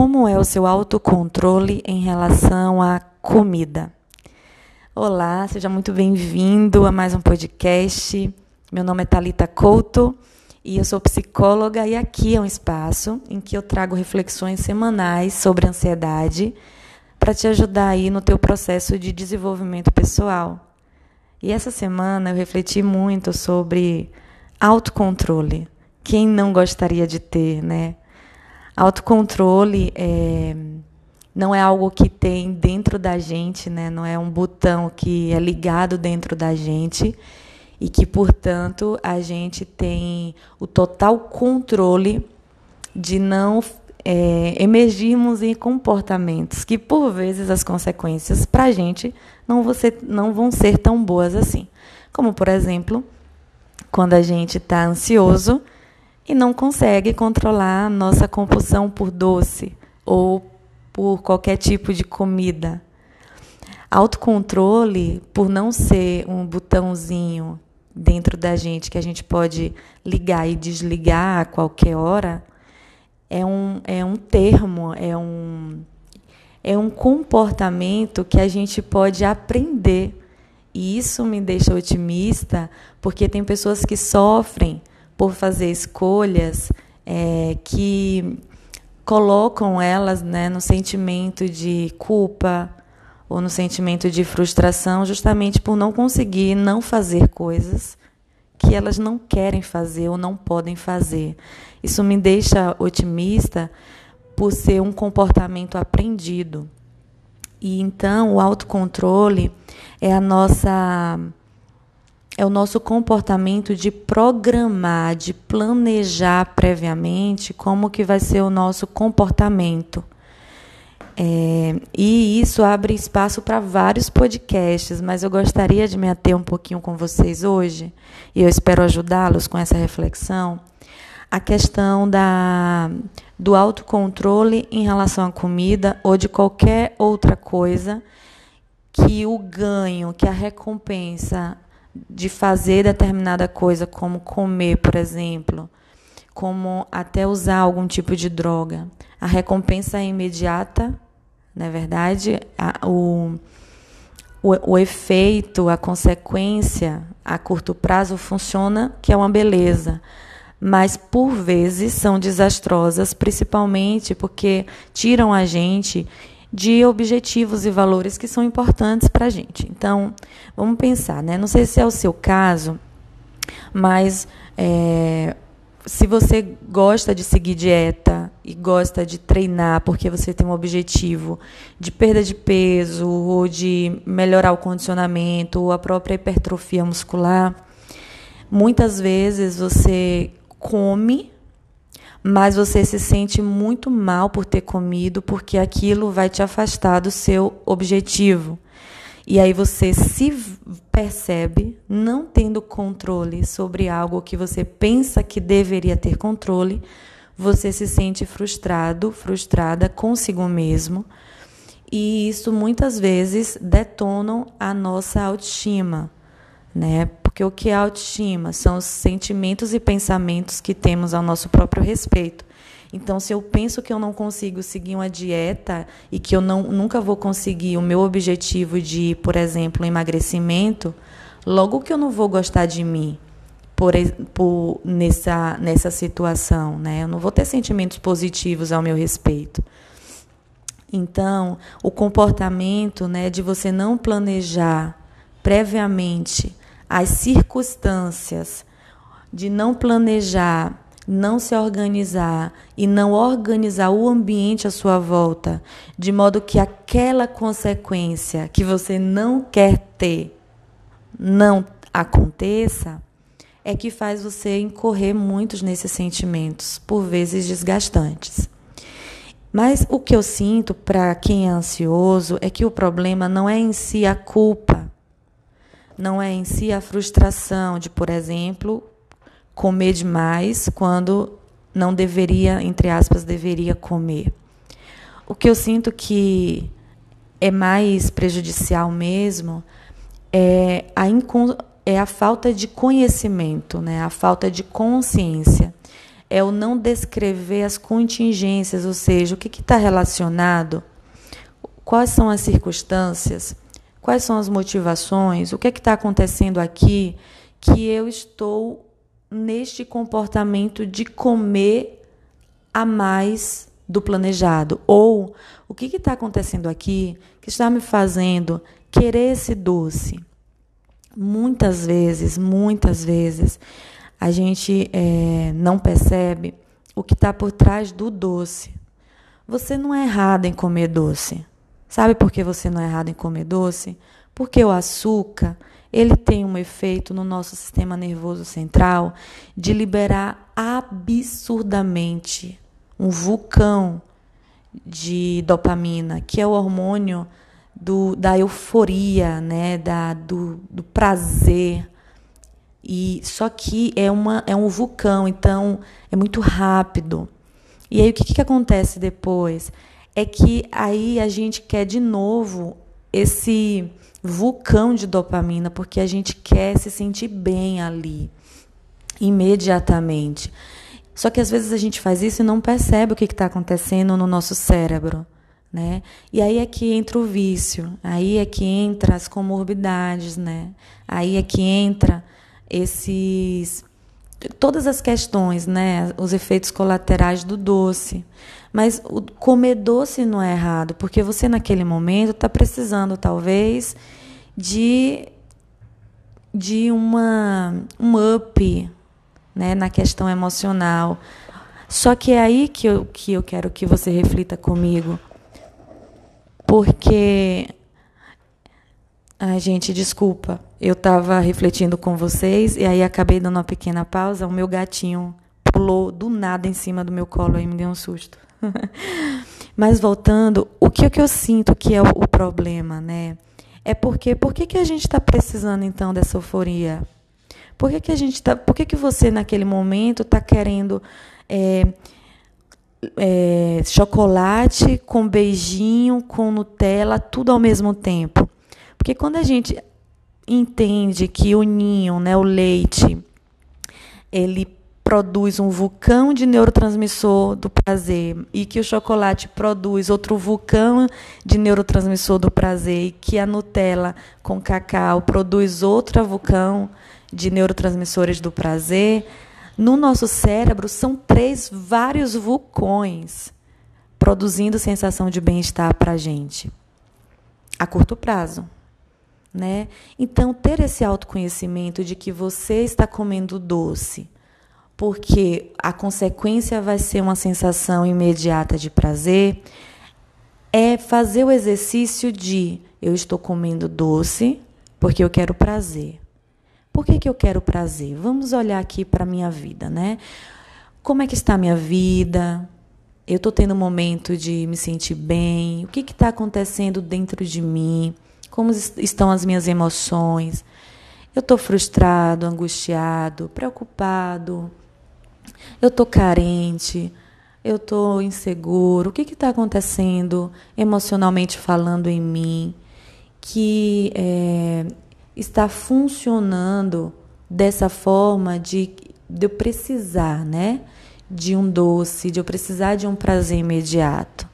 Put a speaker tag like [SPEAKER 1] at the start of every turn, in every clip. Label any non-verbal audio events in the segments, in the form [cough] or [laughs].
[SPEAKER 1] como é o seu autocontrole em relação à comida? Olá, seja muito bem-vindo a mais um podcast. Meu nome é Talita Couto e eu sou psicóloga e aqui é um espaço em que eu trago reflexões semanais sobre ansiedade para te ajudar aí no teu processo de desenvolvimento pessoal. E essa semana eu refleti muito sobre autocontrole. Quem não gostaria de ter, né? Autocontrole é, não é algo que tem dentro da gente, né? não é um botão que é ligado dentro da gente e que, portanto, a gente tem o total controle de não é, emergirmos em comportamentos que, por vezes, as consequências para a gente não não vão ser tão boas assim. Como, por exemplo, quando a gente está ansioso e não consegue controlar nossa compulsão por doce ou por qualquer tipo de comida. Autocontrole, por não ser um botãozinho dentro da gente que a gente pode ligar e desligar a qualquer hora, é um, é um termo, é um, é um comportamento que a gente pode aprender. E isso me deixa otimista, porque tem pessoas que sofrem por fazer escolhas é, que colocam elas né, no sentimento de culpa ou no sentimento de frustração, justamente por não conseguir não fazer coisas que elas não querem fazer ou não podem fazer. Isso me deixa otimista por ser um comportamento aprendido. E então o autocontrole é a nossa é o nosso comportamento de programar, de planejar previamente como que vai ser o nosso comportamento. É, e isso abre espaço para vários podcasts, mas eu gostaria de me ater um pouquinho com vocês hoje, e eu espero ajudá-los com essa reflexão, a questão da, do autocontrole em relação à comida ou de qualquer outra coisa que o ganho, que a recompensa de fazer determinada coisa, como comer, por exemplo, como até usar algum tipo de droga. A recompensa é imediata, não é verdade? A, o, o, o efeito, a consequência a curto prazo funciona, que é uma beleza mas por vezes são desastrosas, principalmente porque tiram a gente de objetivos e valores que são importantes para a gente. Então, vamos pensar, né? Não sei se é o seu caso, mas é, se você gosta de seguir dieta e gosta de treinar porque você tem um objetivo de perda de peso ou de melhorar o condicionamento ou a própria hipertrofia muscular, muitas vezes você come mas você se sente muito mal por ter comido, porque aquilo vai te afastar do seu objetivo. E aí você se percebe não tendo controle sobre algo que você pensa que deveria ter controle, você se sente frustrado, frustrada consigo mesmo. E isso muitas vezes detonam a nossa autoestima, né? Porque o que é autoestima? São os sentimentos e pensamentos que temos ao nosso próprio respeito. Então, se eu penso que eu não consigo seguir uma dieta e que eu não, nunca vou conseguir o meu objetivo de, por exemplo, emagrecimento, logo que eu não vou gostar de mim por, por nessa, nessa situação, né? Eu não vou ter sentimentos positivos ao meu respeito. Então, o comportamento, né, de você não planejar previamente as circunstâncias de não planejar, não se organizar e não organizar o ambiente à sua volta, de modo que aquela consequência que você não quer ter não aconteça, é que faz você incorrer muitos nesses sentimentos, por vezes desgastantes. Mas o que eu sinto para quem é ansioso é que o problema não é em si a culpa, não é em si a frustração de, por exemplo, comer demais quando não deveria, entre aspas, deveria comer. O que eu sinto que é mais prejudicial mesmo é a, é a falta de conhecimento, né? a falta de consciência. é o não descrever as contingências, ou seja, o que está relacionado, quais são as circunstâncias, quais são as motivações, o que é está acontecendo aqui que eu estou neste comportamento de comer a mais do planejado? Ou o que está acontecendo aqui que está me fazendo querer esse doce? Muitas vezes, muitas vezes, a gente é, não percebe o que está por trás do doce. Você não é errado em comer doce. Sabe por que você não é errado em comer doce? Porque o açúcar ele tem um efeito no nosso sistema nervoso central de liberar absurdamente um vulcão de dopamina, que é o hormônio do, da euforia, né, da, do, do prazer. E só que é, uma, é um vulcão, então é muito rápido. E aí o que, que acontece depois? É que aí a gente quer de novo esse vulcão de dopamina, porque a gente quer se sentir bem ali, imediatamente. Só que às vezes a gente faz isso e não percebe o que está acontecendo no nosso cérebro. Né? E aí é que entra o vício, aí é que entra as comorbidades, né? Aí é que entra esses todas as questões, né? Os efeitos colaterais do doce. Mas o comer doce não é errado, porque você naquele momento está precisando talvez de de uma um up, né, na questão emocional. Só que é aí que eu, que eu quero que você reflita comigo. Porque. Ai, gente, desculpa. Eu estava refletindo com vocês e aí acabei dando uma pequena pausa. O meu gatinho pulou do nada em cima do meu colo e me deu um susto. [laughs] Mas voltando, o que, é que eu sinto que é o, problema, né? É porque por que, que a gente está precisando então dessa euforia? Por que, que a gente tá, por que, que você naquele momento está querendo é, é, chocolate com beijinho, com Nutella, tudo ao mesmo tempo? Porque quando a gente entende que o ninho, né, o leite, ele produz um vulcão de neurotransmissor do prazer e que o chocolate produz outro vulcão de neurotransmissor do prazer e que a Nutella com cacau produz outro vulcão de neurotransmissores do prazer, no nosso cérebro são três vários vulcões produzindo sensação de bem-estar para a gente a curto prazo. Né? Então, ter esse autoconhecimento de que você está comendo doce, porque a consequência vai ser uma sensação imediata de prazer, é fazer o exercício de eu estou comendo doce porque eu quero prazer. Por que, que eu quero prazer? Vamos olhar aqui para a minha vida, né? Como é que está a minha vida? Eu estou tendo um momento de me sentir bem? O que está acontecendo dentro de mim? Como estão as minhas emoções? Eu estou frustrado, angustiado, preocupado? Eu estou carente? Eu estou inseguro? O que está acontecendo emocionalmente falando em mim? Que é, está funcionando dessa forma de, de eu precisar, né? De um doce, de eu precisar de um prazer imediato.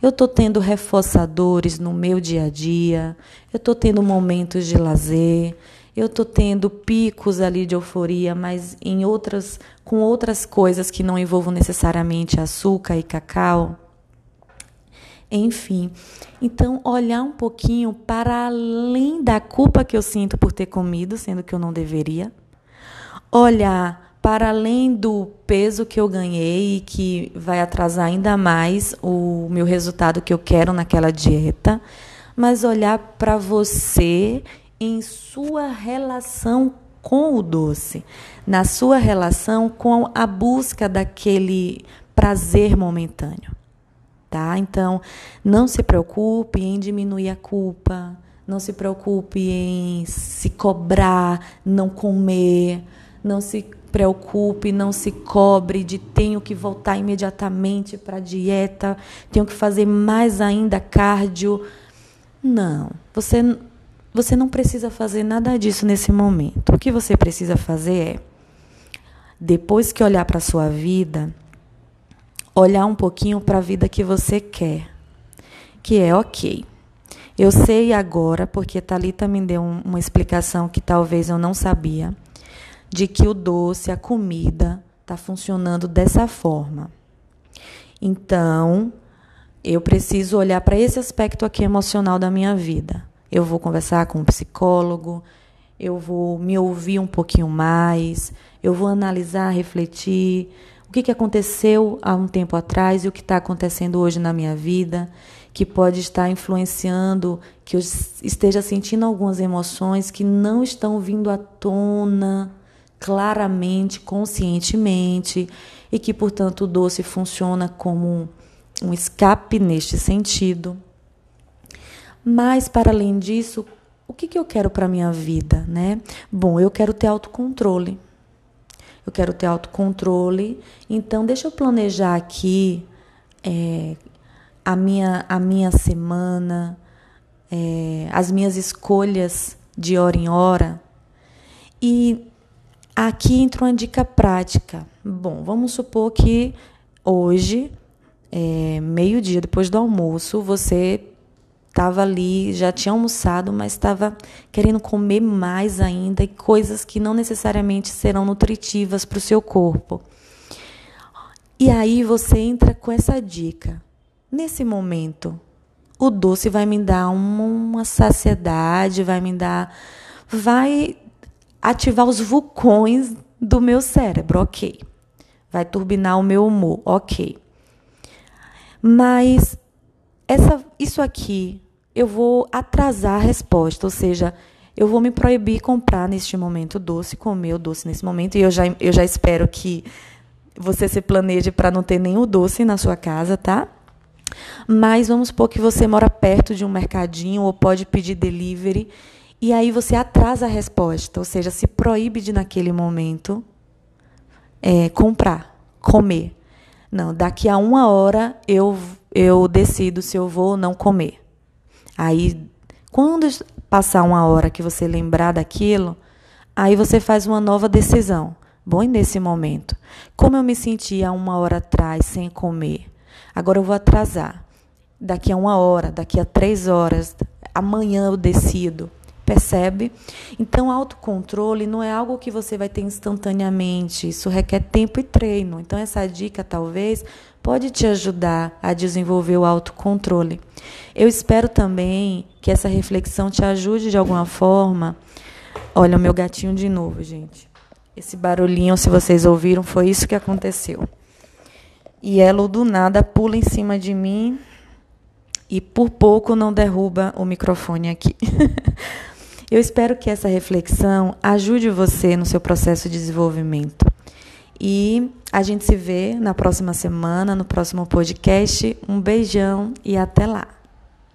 [SPEAKER 1] Eu estou tendo reforçadores no meu dia a dia, eu estou tendo momentos de lazer, eu estou tendo picos ali de euforia, mas em outras, com outras coisas que não envolvam necessariamente açúcar e cacau. Enfim, então olhar um pouquinho para além da culpa que eu sinto por ter comido, sendo que eu não deveria. Olhar para além do peso que eu ganhei e que vai atrasar ainda mais o meu resultado que eu quero naquela dieta, mas olhar para você em sua relação com o doce, na sua relação com a busca daquele prazer momentâneo tá? Então, não se preocupe em diminuir a culpa, não se preocupe em se cobrar, não comer, não se preocupe, não se cobre de tenho que voltar imediatamente para a dieta, tenho que fazer mais ainda cardio. Não, você você não precisa fazer nada disso nesse momento. O que você precisa fazer é depois que olhar para a sua vida, olhar um pouquinho para a vida que você quer, que é ok. Eu sei agora, porque Talita me deu uma explicação que talvez eu não sabia, de que o doce, a comida, está funcionando dessa forma. Então, eu preciso olhar para esse aspecto aqui emocional da minha vida. Eu vou conversar com um psicólogo, eu vou me ouvir um pouquinho mais, eu vou analisar, refletir o que, que aconteceu há um tempo atrás e o que está acontecendo hoje na minha vida, que pode estar influenciando, que eu esteja sentindo algumas emoções que não estão vindo à tona claramente, conscientemente, e que, portanto, o doce funciona como um escape neste sentido. Mas, para além disso, o que, que eu quero para a minha vida? Né? Bom, eu quero ter autocontrole. Eu quero ter autocontrole. Então, deixa eu planejar aqui é, a, minha, a minha semana, é, as minhas escolhas de hora em hora. E aqui entra uma dica prática. Bom, vamos supor que hoje é, meio-dia depois do almoço, você estava ali, já tinha almoçado, mas estava querendo comer mais ainda e coisas que não necessariamente serão nutritivas para o seu corpo. E aí você entra com essa dica. Nesse momento, o doce vai me dar uma, saciedade, vai me dar. vai ativar os vulcões do meu cérebro, ok. Vai turbinar o meu humor, ok. Mas essa, isso aqui eu vou atrasar a resposta, ou seja, eu vou me proibir comprar neste momento doce, comer o doce nesse momento, e eu já, eu já espero que você se planeje para não ter nenhum doce na sua casa, tá? Mas vamos supor que você mora perto de um mercadinho ou pode pedir delivery, e aí você atrasa a resposta, ou seja, se proíbe de naquele momento é, comprar, comer. Não, daqui a uma hora eu, eu decido se eu vou ou não comer. Aí, quando passar uma hora que você lembrar daquilo, aí você faz uma nova decisão. Bom, e nesse momento, como eu me sentia uma hora atrás sem comer, agora eu vou atrasar. Daqui a uma hora, daqui a três horas, amanhã eu decido. Percebe? Então, autocontrole não é algo que você vai ter instantaneamente, isso requer tempo e treino. Então, essa dica talvez pode te ajudar a desenvolver o autocontrole. Eu espero também que essa reflexão te ajude de alguma forma. Olha, o meu gatinho de novo, gente. Esse barulhinho, se vocês ouviram, foi isso que aconteceu. E ela do nada pula em cima de mim e por pouco não derruba o microfone aqui. [laughs] Eu espero que essa reflexão ajude você no seu processo de desenvolvimento. E a gente se vê na próxima semana, no próximo podcast. Um beijão e até lá!